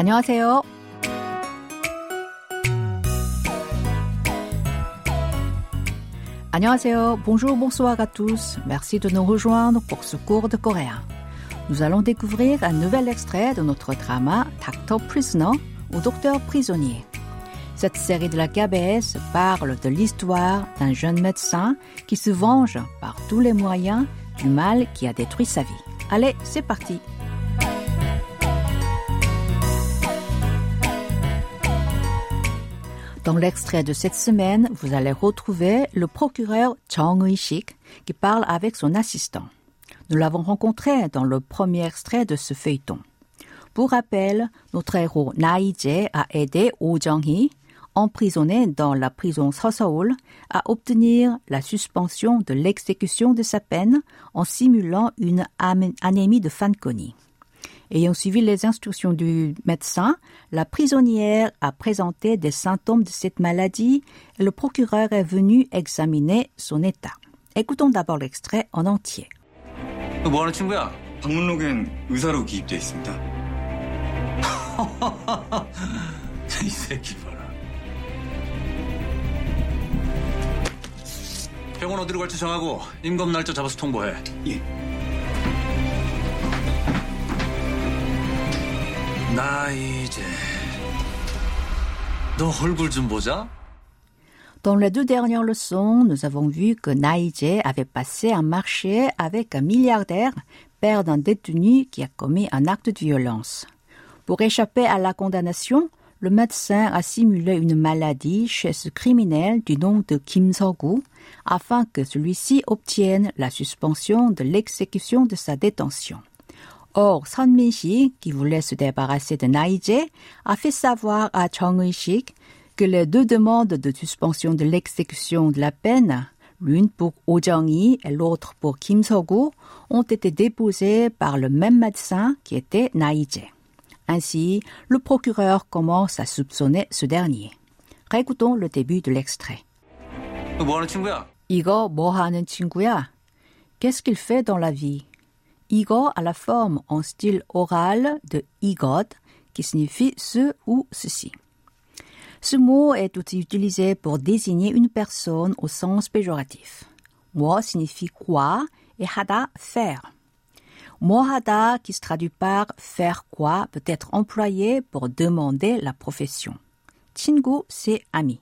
안녕하세요. 안녕하세요. Bonjour, bonsoir à tous. Merci de nous rejoindre pour ce cours de coréen. Nous allons découvrir un nouvel extrait de notre drama Doctor Prisoner ou Docteur prisonnier. Cette série de la KBS parle de l'histoire d'un jeune médecin qui se venge par tous les moyens du mal qui a détruit sa vie. Allez, c'est parti. Dans l'extrait de cette semaine, vous allez retrouver le procureur Chang Eui-shik qui parle avec son assistant. Nous l'avons rencontré dans le premier extrait de ce feuilleton. Pour rappel, notre héros Na jae a aidé Oh Jung-hee, emprisonné dans la prison Soseol, à obtenir la suspension de l'exécution de sa peine en simulant une anémie de Fanconi. Ayant suivi les instructions du médecin, la prisonnière a présenté des symptômes de cette maladie et le procureur est venu examiner son état. Écoutons d'abord l'extrait en entier. 뭐하는 친구야? 방문록엔 의사로 기입돼 있습니다. 이 새끼 봐라. 병원 어디로 갈지 정하고 임검 날짜 잡아서 통보해. 예. 나 이제 너 얼굴 좀 보자. Dans les deux dernières leçons, nous avons vu que Naïje avait passé un marché avec un milliardaire, père d'un détenu qui a commis un acte de violence. Pour échapper à la condamnation, le médecin a simulé une maladie chez ce criminel du nom de Kim So-gu afin que celui-ci obtienne la suspension de l'exécution de sa détention. Or, Sunmin Shi, qui voulait se débarrasser de Naïje, a fait savoir à Chong Shik que les deux demandes de suspension de l'exécution de la peine, l'une pour Oh Jong-hee et l'autre pour Kim Seok-woo, ont été déposées par le même médecin qui était Naïje. Ainsi, le procureur commence à soupçonner ce dernier. Récoutons le début de l'extrait. Qu'est-ce qu'il fait dans la vie? Igo a la forme en style oral de Igod, qui signifie ce ou ceci. Ce mot est aussi utilisé pour désigner une personne au sens péjoratif. Moi signifie quoi et hada faire. Mohada, qui se traduit par faire quoi, peut être employé pour demander la profession. Chingu, c'est ami.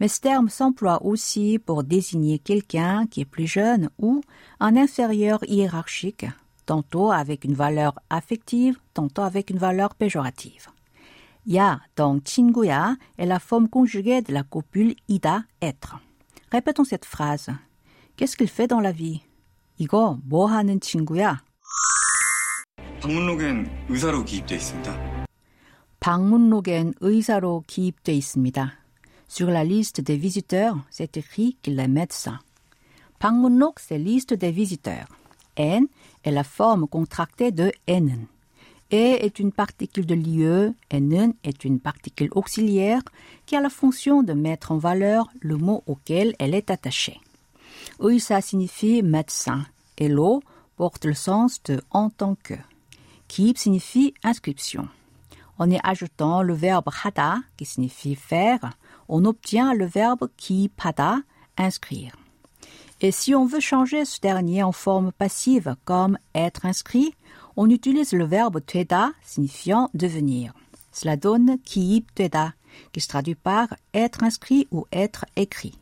Mais ce terme s'emploie aussi pour désigner quelqu'un qui est plus jeune ou un inférieur hiérarchique, tantôt avec une valeur affective, tantôt avec une valeur péjorative. Ya dans 친구야 est la forme conjuguée de la copule ida être. Répétons cette phrase. Qu'est-ce qu'il fait dans la vie? 이거 뭐 하는 친구야? 방문록엔 의사로 기입돼 있습니다. 방문록엔 의사로 기입돼 있습니다. Sur la liste des visiteurs, c'est écrit qu'il est médecin. 방문록, c'est liste des visiteurs. N est la forme contractée de Nn. E est une particule de lieu. Nn est une particule auxiliaire qui a la fonction de mettre en valeur le mot auquel elle est attachée. Oui, signifie médecin et l'O porte le sens de en tant que. Kib signifie inscription. En y ajoutant le verbe hada, qui signifie faire, on obtient le verbe ki pada, inscrire. Et si on veut changer ce dernier en forme passive comme être inscrit, on utilise le verbe 되다 signifiant devenir. Cela donne 기입되다 qui se traduit par être inscrit ou être écrit.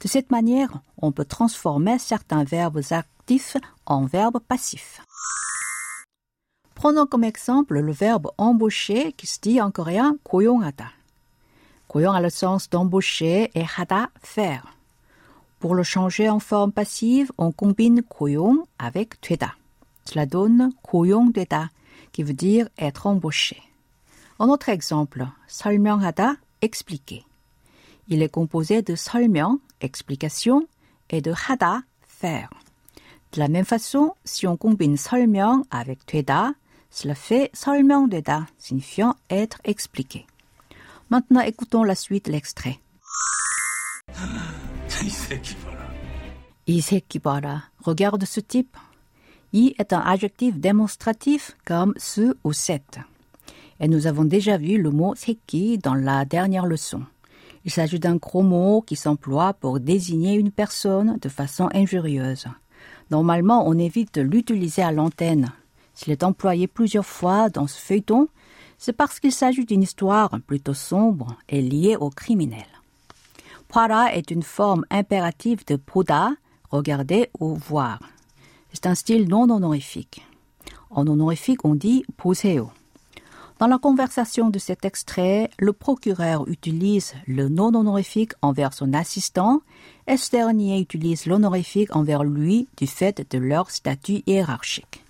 De cette manière, on peut transformer certains verbes actifs en verbes passifs. Prenons comme exemple le verbe embaucher qui se dit en coréen 고용하다. 고용 a le sens d'embaucher et 하다 faire. Pour le changer en forme passive, on combine 고용 avec 되다. Cela donne 고용되다 qui veut dire être embauché. Un autre exemple, 설명하다, expliquer. Il est composé de 설명, explication, et de 하다, faire. De la même façon, si on combine 설명 avec 되다, cela fait 설명되다, signifiant être expliqué. Maintenant, écoutons la suite de l'extrait. 이 새끼 봐라. 이 새끼 봐라. Regarde ce type. I est un adjectif démonstratif comme ce ou cette. Et nous avons déjà vu le mot seki dans la dernière leçon. Il s'agit d'un gros mot qui s'emploie pour désigner une personne de façon injurieuse. Normalement, on évite de l'utiliser à l'antenne. S'il est employé plusieurs fois dans ce feuilleton, c'est parce qu'il s'agit d'une histoire plutôt sombre et liée aux criminels. Para est une forme impérative de poda, regarder ou voir. C'est un style non honorifique. En honorifique, on dit 보세요. Dans la conversation de cet extrait, le procureur utilise le non honorifique envers son assistant et ce dernier utilise l'honorifique envers lui du fait de leur statut hiérarchique.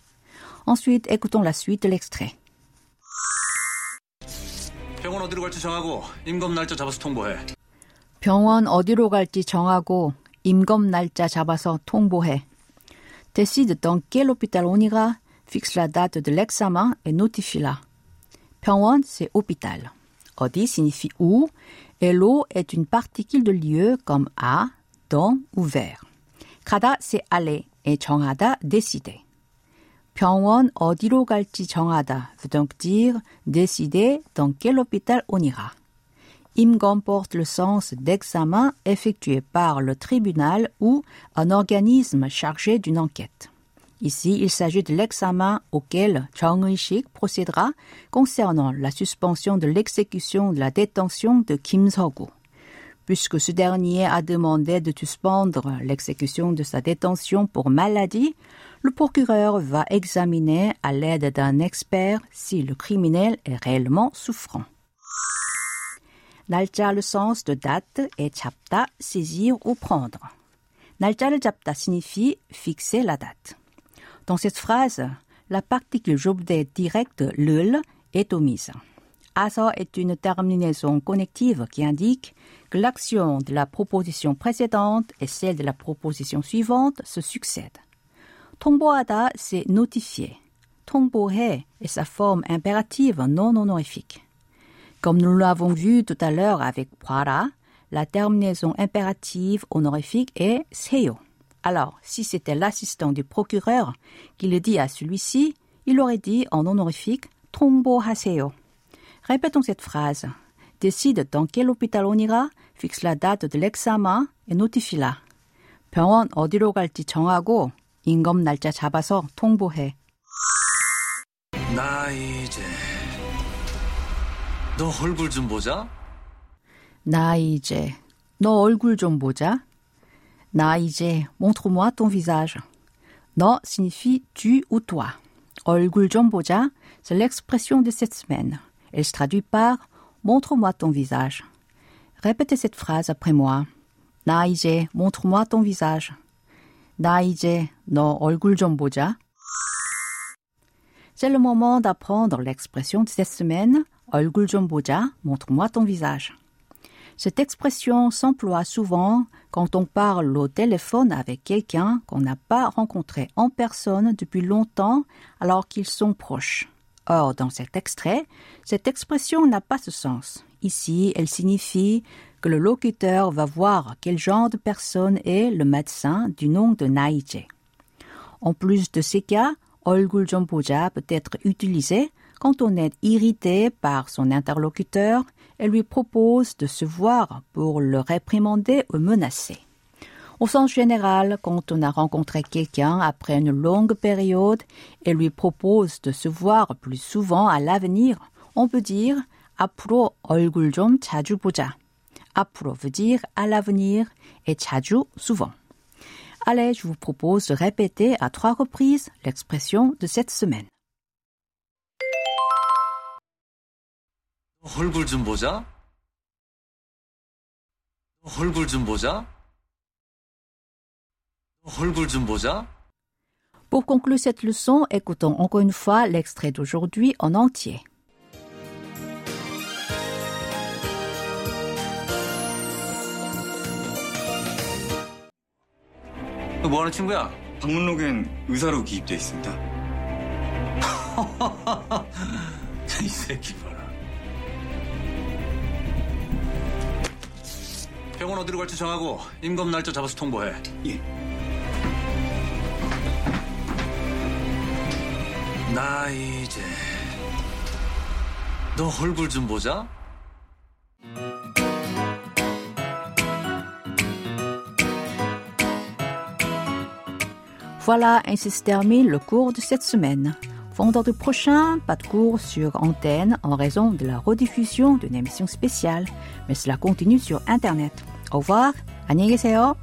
Ensuite, écoutons la suite de l'extrait. 병원 어디로 갈지 정하고 임금 날짜 잡아서 통보해. 병원 어디로 갈지 정하고 임검 날짜 잡아서 통보해. Décide dans quel hôpital on ira, fixe la date de l'examen et notifie-la. 병원, c'est hôpital. 어디 signifie où, et l'eau est une particule de lieu comme à, dans ou vers. 가다, c'est aller, et 정하다, décider. 병원 어디로 갈지 정하다 veut donc dire décider dans quel hôpital on ira. Imgom porte le sens d'examen effectué par le tribunal ou un organisme chargé d'une enquête. Ici, il s'agit de l'examen auquel Chang Eui-shik procédera concernant la suspension de l'exécution de la détention de Kim So-gu. Puisque ce dernier a demandé de suspendre l'exécution de sa détention pour maladie, le procureur va examiner à l'aide d'un expert si le criminel est réellement souffrant. 날짜 le sens de date et 잡다, saisir ou prendre. 날짜를 잡다 signifie fixer la date. Dans cette phrase, la particule j'objet directe le est omise. Asa est une terminaison connective qui indique que l'action de la proposition précédente et celle de la proposition suivante se succèdent. 통보하다, c'est notifier. 통보해 est sa forme impérative non honorifique. Comme nous l'avons vu tout à l'heure avec 보아라, la terminaison impérative honorifique est 세요. Alors, si c'était l'assistant du procureur qui le dit à celui-ci, il aurait dit en honorifique 통보하세요. Répétons cette phrase. Décide dans quel hôpital on ira, fixe la date de l'examen et notifie-la. 병원 어디로 갈지 정하고 임금 날짜 잡아서 통보해. 나 이제 너 얼굴 좀 보자. 나 이제 너 얼굴 좀 보자. 나 이제 montre-moi ton visage. 너 signifie tu ou toi. 얼굴 좀 보자, c'est l'expression de cette semaine. Elle se traduit par montre-moi ton visage. Répétez cette phrase après moi. 나 이제 montre-moi ton visage. 나 이제 너 얼굴 좀 보자. C'est le moment d'apprendre l'expression de cette semaine. 얼굴 좀 보자, montre-moi ton visage. Cette expression s'emploie souvent quand on parle au téléphone avec quelqu'un qu'on n'a pas rencontré en personne depuis longtemps alors qu'ils sont proches. Or, dans cet extrait, cette expression n'a pas ce sens. Ici, elle signifie que le locuteur va voir quel genre de personne est le médecin du nom de Naïje. En plus de ces cas, 얼굴 좀 보자 peut être utilisé quand on est irrité par son interlocuteur et lui propose de se voir pour le réprimander ou menacer. Au sens général, quand on a rencontré quelqu'un après une longue période et lui propose de se voir plus souvent à l'avenir, on peut dire 앞으로 얼굴 좀 자주 보자. 앞으로 veut dire à l'avenir et 자주 souvent. Allez, je vous propose de répéter à trois reprises l'expression de cette semaine. 얼굴 좀 보자. 얼굴 좀 보자. 얼굴 좀 보자. Pour conclure cette leçon, écoutons encore une fois l'extrait d'aujourd'hui en entier. 너 뭐하는 친구야? 방문록엔 의사로 기입돼 있습니다. 이 새끼 봐 병원 어디로 갈지 정하고 임금 날짜 잡아서 통보해. 예. 나 이제 너 얼굴 좀 보자. Voilà, ainsi se termine le cours de cette semaine. Vendredi prochain, pas de cours sur antenne en raison de la rediffusion d'une émission spéciale, mais cela continue sur Internet. Au revoir, 안녕히 계세요.